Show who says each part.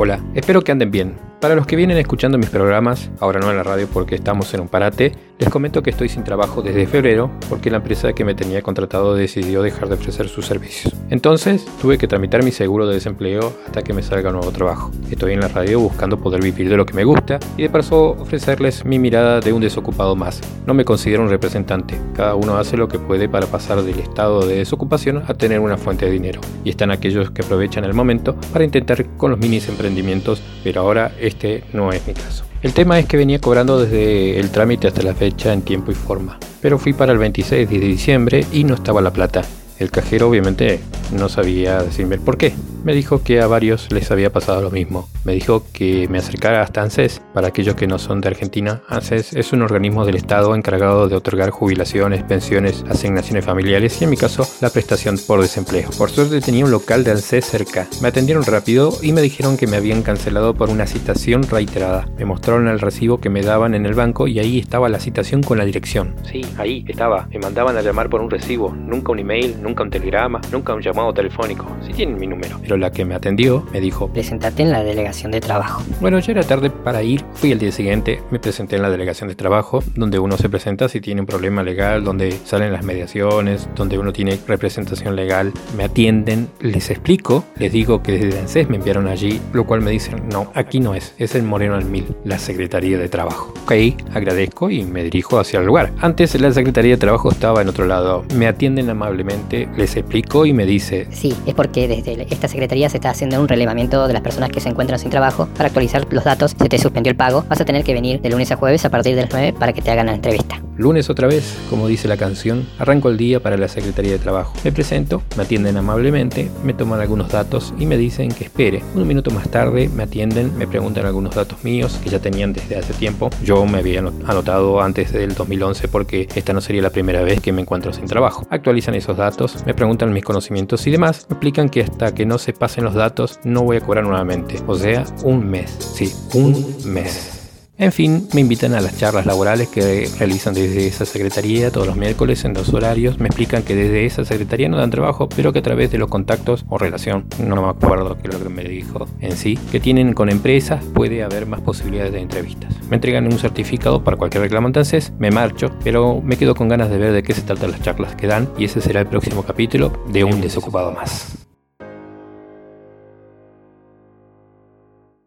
Speaker 1: Hola, espero que anden bien. Para los que vienen escuchando mis programas, ahora no en la radio porque estamos en un parate, les comento que estoy sin trabajo desde febrero porque la empresa que me tenía contratado decidió dejar de ofrecer sus servicios. Entonces tuve que tramitar mi seguro de desempleo hasta que me salga un nuevo trabajo. Estoy en la radio buscando poder vivir de lo que me gusta y de paso ofrecerles mi mirada de un desocupado más. No me considero un representante, cada uno hace lo que puede para pasar del estado de desocupación a tener una fuente de dinero. Y están aquellos que aprovechan el momento para intentar con los minis emprendimientos, pero ahora este no es mi caso. El tema es que venía cobrando desde el trámite hasta la fecha en tiempo y forma, pero fui para el 26 de diciembre y no estaba la plata. El cajero obviamente no sabía decirme por qué. Me dijo que a varios les había pasado lo mismo. Me dijo que me acercara hasta ANSES. Para aquellos que no son de Argentina, ANSES es un organismo del Estado encargado de otorgar jubilaciones, pensiones, asignaciones familiares y en mi caso la prestación por desempleo. Por suerte tenía un local de ANSES cerca. Me atendieron rápido y me dijeron que me habían cancelado por una citación reiterada. Me mostraron el recibo que me daban en el banco y ahí estaba la citación con la dirección. Sí, ahí estaba. Me mandaban a llamar por un recibo, nunca un email, nunca un telegrama, nunca un llamado telefónico. Si tienen mi número. Pero la que me atendió me dijo,
Speaker 2: Presentate en la delegación de trabajo.
Speaker 1: bueno, ya era tarde para ir. Fui el día siguiente, me presenté en la delegación de trabajo, donde uno se presenta si tiene un problema legal, donde salen las mediaciones, donde uno tiene representación legal. Me atienden, les explico, les digo que desde ANSES me enviaron allí, lo cual me dicen, no, aquí no es, es el Moreno al Mil, la Secretaría de Trabajo. Ok, agradezco y me dirijo hacia el lugar. Antes la Secretaría de Trabajo estaba en otro lado. Me atienden amablemente, les explico y me
Speaker 2: Sí, es porque desde esta secretaría se está haciendo un relevamiento de las personas que se encuentran sin trabajo para actualizar los datos. Se te suspendió el pago. Vas a tener que venir de lunes a jueves a partir de las 9 para que te hagan la entrevista.
Speaker 1: Lunes otra vez, como dice la canción, arranco el día para la Secretaría de Trabajo. Me presento, me atienden amablemente, me toman algunos datos y me dicen que espere. Un minuto más tarde me atienden, me preguntan algunos datos míos que ya tenían desde hace tiempo. Yo me había ano- anotado antes del 2011 porque esta no sería la primera vez que me encuentro sin trabajo. Actualizan esos datos, me preguntan mis conocimientos y demás. Me explican que hasta que no se pasen los datos no voy a cobrar nuevamente. O sea, un mes. Sí, un mes. En fin, me invitan a las charlas laborales que realizan desde esa secretaría todos los miércoles en dos horarios. Me explican que desde esa secretaría no dan trabajo, pero que a través de los contactos o relación, no me acuerdo qué es lo que me dijo en sí, que tienen con empresas puede haber más posibilidades de entrevistas. Me entregan un certificado para cualquier reclamo entonces, me marcho, pero me quedo con ganas de ver de qué se tratan las charlas que dan y ese será el próximo capítulo de Un Desocupado Más.